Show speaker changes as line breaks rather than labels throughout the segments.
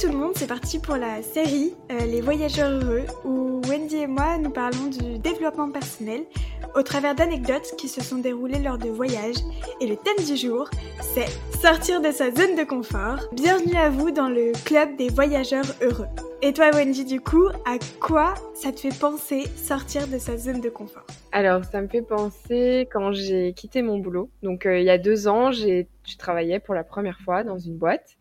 tout le monde, c'est parti pour la série euh, Les Voyageurs Heureux où Wendy et moi nous parlons du développement personnel au travers d'anecdotes qui se sont déroulées lors de voyages. Et le thème du jour, c'est sortir de sa zone de confort. Bienvenue à vous dans le club des voyageurs heureux. Et toi Wendy, du coup, à quoi ça te fait penser sortir de sa zone de confort?
Alors, ça me fait penser quand j'ai quitté mon boulot. Donc, euh, il y a deux ans, j'ai, je travaillais pour la première fois dans une boîte.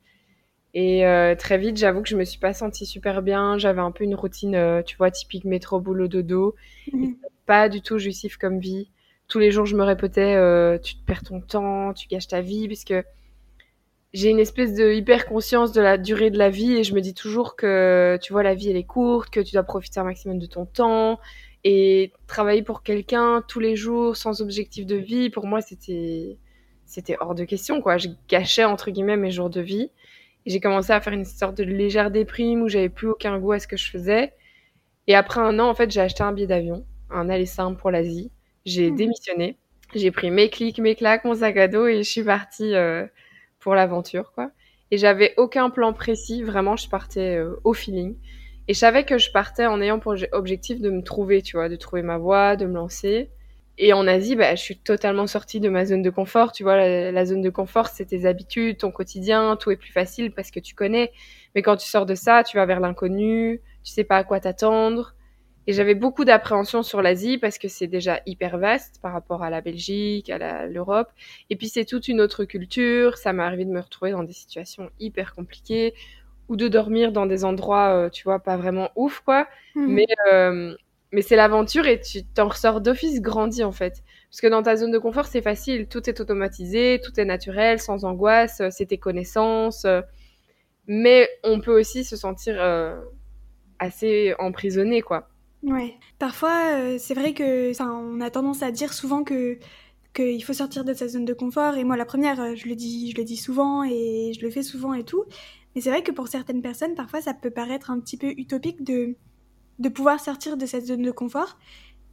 Et euh, très vite, j'avoue que je me suis pas sentie super bien. J'avais un peu une routine, euh, tu vois, typique métro, boulot, dodo. Mhm. Pas du tout jouissif comme vie. Tous les jours, je me répétais, euh, tu te perds ton temps, tu gâches ta vie, puisque j'ai une espèce de hyper conscience de la durée de la vie et je me dis toujours que, tu vois, la vie, elle est courte, que tu dois profiter un maximum de ton temps. Et travailler pour quelqu'un tous les jours sans objectif de vie, pour moi, c'était, c'était hors de question, quoi. Je gâchais, entre guillemets, mes jours de vie j'ai commencé à faire une sorte de légère déprime où j'avais plus aucun goût à ce que je faisais. Et après un an, en fait, j'ai acheté un billet d'avion, un aller simple pour l'Asie. J'ai mmh. démissionné. J'ai pris mes clics, mes claques, mon sac à dos et je suis partie euh, pour l'aventure, quoi. Et j'avais aucun plan précis, vraiment, je partais euh, au feeling. Et je savais que je partais en ayant pour objectif de me trouver, tu vois, de trouver ma voie, de me lancer. Et en Asie, bah, je suis totalement sortie de ma zone de confort. Tu vois, la, zone de confort, c'est tes habitudes, ton quotidien, tout est plus facile parce que tu connais. Mais quand tu sors de ça, tu vas vers l'inconnu, tu sais pas à quoi t'attendre. Et j'avais beaucoup d'appréhension sur l'Asie parce que c'est déjà hyper vaste par rapport à la Belgique, à l'Europe. Et puis c'est toute une autre culture. Ça m'est arrivé de me retrouver dans des situations hyper compliquées ou de dormir dans des endroits, euh, tu vois, pas vraiment ouf, quoi. Mmh. Mais euh, mais c'est l'aventure et tu t'en ressors d'office grandi en fait. Parce que dans ta zone de confort, c'est facile, tout est automatisé, tout est naturel, sans angoisse, euh, c'est tes connaissances. Euh. Mais on peut aussi se sentir euh, assez emprisonné, quoi.
Ouais. Parfois, c'est vrai que on a tendance à dire souvent que qu'il faut sortir de sa zone de confort. Et moi, la première, je le dis, je le dis souvent et je le fais souvent et tout. Mais c'est vrai que pour certaines personnes, parfois, ça peut paraître un petit peu utopique de de pouvoir sortir de cette zone de confort.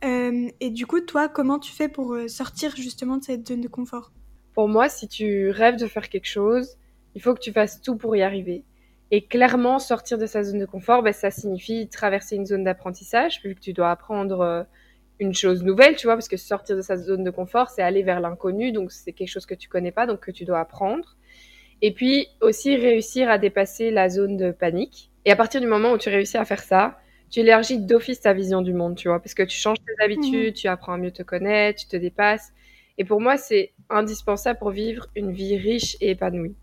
Euh, et du coup, toi, comment tu fais pour euh, sortir justement de cette zone de confort?
Pour moi, si tu rêves de faire quelque chose, il faut que tu fasses tout pour y arriver. Et clairement, sortir de sa zone de confort, ben, ça signifie traverser une zone d'apprentissage, vu que tu dois apprendre euh, une chose nouvelle, tu vois, parce que sortir de sa zone de confort, c'est aller vers l'inconnu, donc c'est quelque chose que tu connais pas, donc que tu dois apprendre. Et puis aussi réussir à dépasser la zone de panique. Et à partir du moment où tu réussis à faire ça, tu élargis d'office ta vision du monde, tu vois, parce que tu changes tes habitudes, mhm. tu apprends à mieux te connaître, tu te dépasses. Et pour moi, c'est indispensable pour vivre une vie riche et épanouie.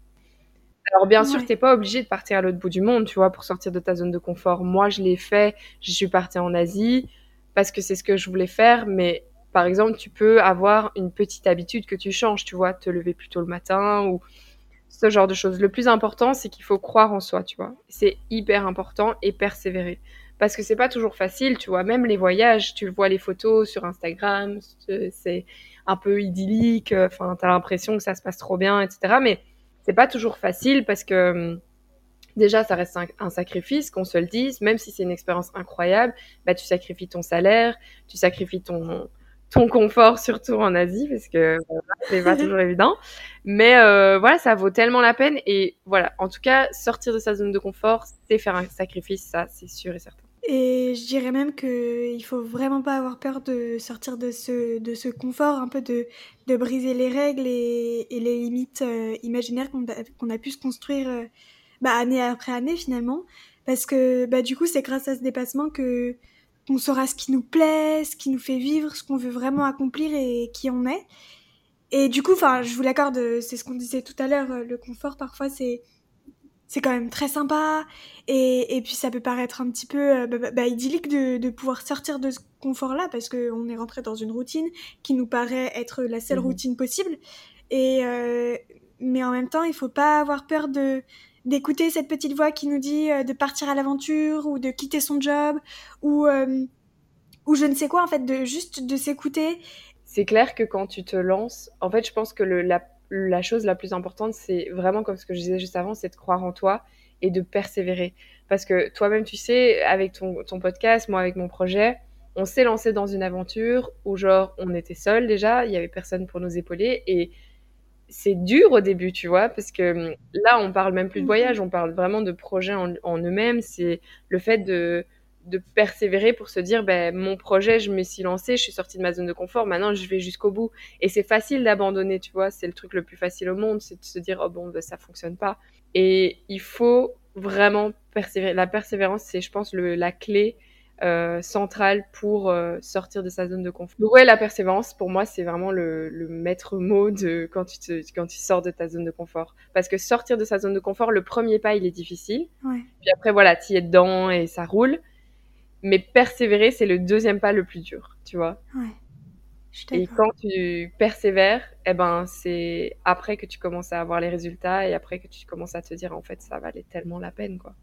Alors bien sûr, sûr, t'es pas obligé de partir à l'autre bout du monde, tu vois, pour sortir de ta zone de confort. Moi, je l'ai fait, je suis partie en Asie parce que c'est ce que je voulais faire, mais par exemple, tu peux avoir une petite habitude que tu changes, tu vois, te lever plus tôt le matin ou ce genre de choses. Le plus important, c'est qu'il faut croire en soi, tu vois. C'est hyper important et persévérer parce que c'est pas toujours facile, tu vois. Même les voyages, tu vois les photos sur Instagram, c'est un peu idyllique. Euh, enfin, t'as l'impression que ça se passe trop bien, etc. Mais c'est pas toujours facile parce que hum, déjà, ça reste un, sacrifice, qu'on se le dise. Même si c'est une expérience incroyable, bah tu sacrifies ton salaire, tu sacrifies ton ton confort, surtout en Asie, parce que c'est pas toujours évident. Mais euh, voilà, ça vaut tellement la peine. Et voilà, en tout cas, sortir de sa zone de confort, c'est faire un sacrifice, ça, c'est sûr et certain.
Et je dirais même qu'il faut vraiment pas avoir peur de sortir de ce, de ce confort, un peu de, de briser les règles et, les limites euh, imaginaires qu'on a, pu se construire euh, bah, année après année finalement. Parce que bah, du coup, c'est grâce à ce dépassement que qu'on saura ce qui nous plaît, ce qui nous fait vivre, ce qu'on veut vraiment accomplir et qui on est. Et du coup, enfin, je vous l'accorde, c'est ce qu'on disait tout à l'heure, le confort parfois c'est c'est quand même très sympa. Et, et, puis ça peut paraître un petit peu euh, bah, bah, bah, idyllique de, de, pouvoir sortir de ce confort-là parce qu'on est rentré dans une routine qui nous paraît être la seule mmh routine possible. Et euh, mais en même temps, il faut pas avoir peur de d'écouter cette petite voix qui nous dit euh, de partir à l'aventure ou de quitter son job ou euh, ou je ne sais quoi en fait de juste de s'écouter.
C'est clair que quand tu te lances en fait je pense que le, la, la chose la plus importante c'est vraiment comme ce que je disais juste avant c'est de croire en toi et de persévérer parce que toi-même tu sais avec ton, ton podcast moi avec mon projet on s'est lancé dans une aventure où genre on était seul déjà il y avait personne pour nous épauler et c'est dur au début, tu vois, parce que hum, là, on parle même plus de
Mhm.
voyage, on parle vraiment de projets en, en eux-mêmes. C'est le fait de, de persévérer pour se dire, ben, mon projet, je me suis lancé, je suis sortie de ma zone de confort, maintenant je vais jusqu'au bout. Et c'est facile d'abandonner, tu vois, c'est le truc le plus facile au monde, c'est de se dire, oh bon, ben, ça fonctionne pas. Et il faut vraiment persévérer. La persévérance, c'est, je pense, le, la clé euh, centrale pour euh, sortir de sa zone de confort. Donc ouais, la persévérance, pour moi, c'est vraiment le, le maître mot de quand tu, te, quand tu sors de ta zone de confort. Parce que sortir de sa zone de confort, le premier pas, il est difficile.
Ouais.
Puis après, voilà, tu es dedans et ça roule. Mais persévérer, c'est le deuxième pas le plus dur, tu vois.
Ouais. Je
Et quand tu persévères, eh ben, c'est après que tu commences à avoir les résultats et après que tu commences à te dire, en fait, ça valait tellement la peine, quoi.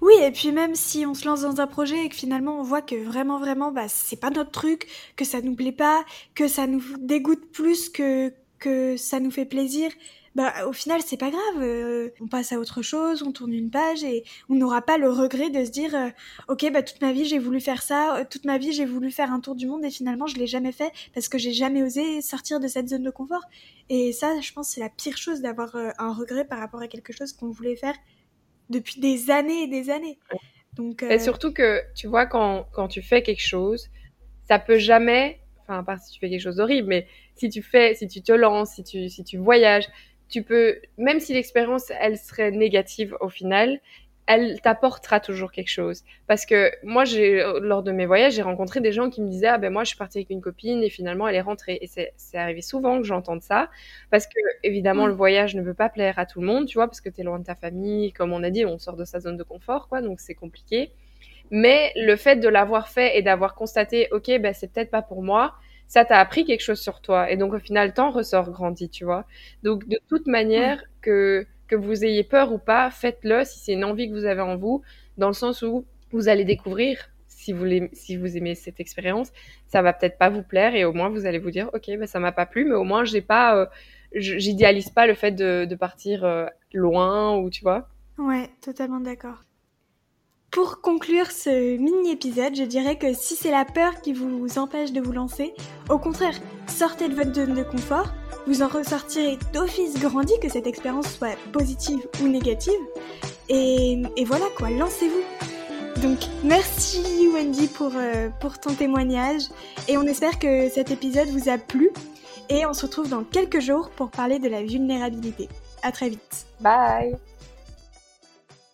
Oui, et puis même si on se lance dans un projet et que finalement on voit que vraiment, vraiment, bah, c'est pas notre truc, que ça nous plaît pas, que ça nous dégoûte plus que, que ça nous fait plaisir, bah, au final, c'est pas grave. euh, on passe à autre chose, on tourne une page et on n'aura pas le regret de se dire, euh, ok, bah, toute ma vie j'ai voulu faire ça, euh, toute ma vie j'ai voulu faire un tour du monde et finalement je l'ai jamais fait parce que j'ai jamais osé sortir de cette zone de confort. Et ça, je pense, c'est la pire chose d'avoir un regret par rapport à quelque chose qu'on voulait faire depuis des années et des années. Donc,
Et surtout que, tu vois, quand, quand tu fais quelque chose, ça peut jamais, enfin, à part si tu fais quelque chose d'horrible, mais si tu fais, si tu te lances, si tu, si tu voyages, tu peux, même si l'expérience, elle serait négative au final, elle t'apportera toujours quelque chose. Parce que moi, j'ai, lors de mes voyages, j'ai rencontré des gens qui me disaient, ah ben moi, je suis partie avec une copine et finalement, elle est rentrée. Et c'est, c'est arrivé souvent que j'entende ça. Parce que, évidemment, le voyage ne peut pas plaire à tout le monde, tu vois, parce que t'es loin de ta famille. Comme on a dit, on sort de sa zone de confort, quoi, donc c'est compliqué. Mais le fait de l'avoir fait et d'avoir constaté, ok, ben c'est peut-être pas pour moi, ça t'a appris quelque chose sur toi. Et donc au final, t'en ressors grandi, tu vois. Donc de toute manière, que, que vous ayez peur ou pas, faites-le si c'est une envie que vous avez en vous, dans le sens où vous allez découvrir si vous, si vous aimez cette expérience, ça va peut-être pas vous plaire et au moins vous allez vous dire, ok, ben ça m'a pas plu, mais au moins j'ai pas, euh, j'idéalise pas le fait de, de partir euh, loin ou tu vois.
ouais, totalement d'accord. Pour conclure ce mini-épisode, je dirais que si c'est la peur qui vous empêche de vous lancer, au contraire, sortez de votre zone de confort, vous en ressortirez d'office grandi, que cette expérience soit positive ou négative. Et, voilà quoi, lancez-vous. Donc merci Wendy pour, euh, pour ton témoignage et on espère que cet épisode vous a plu et on se retrouve dans quelques jours pour parler de la vulnérabilité. À très vite.
Bye